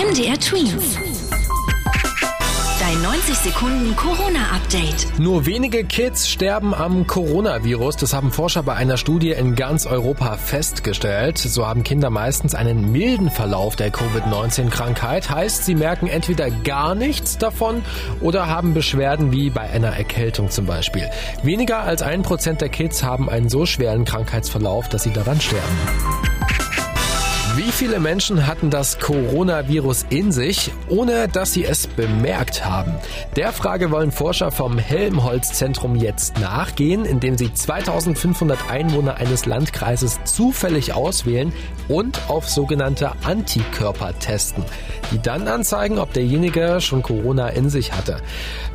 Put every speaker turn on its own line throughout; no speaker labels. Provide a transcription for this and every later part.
MDR Twins. Dein 90 Sekunden Corona-Update.
Nur wenige Kids sterben am Coronavirus. Das haben Forscher bei einer Studie in ganz Europa festgestellt. So haben Kinder meistens einen milden Verlauf der Covid-19-Krankheit. Heißt, sie merken entweder gar nichts davon oder haben Beschwerden wie bei einer Erkältung zum Beispiel. Weniger als ein Prozent der Kids haben einen so schweren Krankheitsverlauf, dass sie daran sterben. Wie viele Menschen hatten das Coronavirus in sich, ohne dass sie es bemerkt haben? Der Frage wollen Forscher vom Helmholtz-Zentrum jetzt nachgehen, indem sie 2500 Einwohner eines Landkreises zufällig auswählen und auf sogenannte Antikörper testen, die dann anzeigen, ob derjenige schon Corona in sich hatte.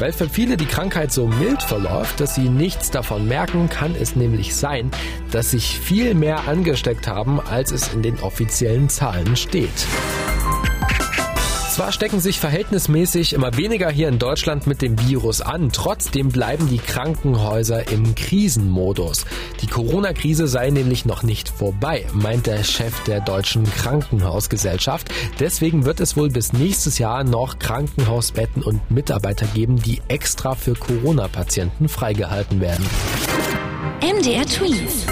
Weil für viele die Krankheit so mild verläuft, dass sie nichts davon merken, kann es nämlich sein, dass sich viel mehr angesteckt haben, als es in den offiziellen offiziellen Zahlen steht. Zwar stecken sich verhältnismäßig immer weniger hier in Deutschland mit dem Virus an, trotzdem bleiben die Krankenhäuser im Krisenmodus. Die Corona-Krise sei nämlich noch nicht vorbei, meint der Chef der Deutschen Krankenhausgesellschaft. Deswegen wird es wohl bis nächstes Jahr noch Krankenhausbetten und Mitarbeiter geben, die extra für Corona-Patienten freigehalten werden.
MDR Tweet.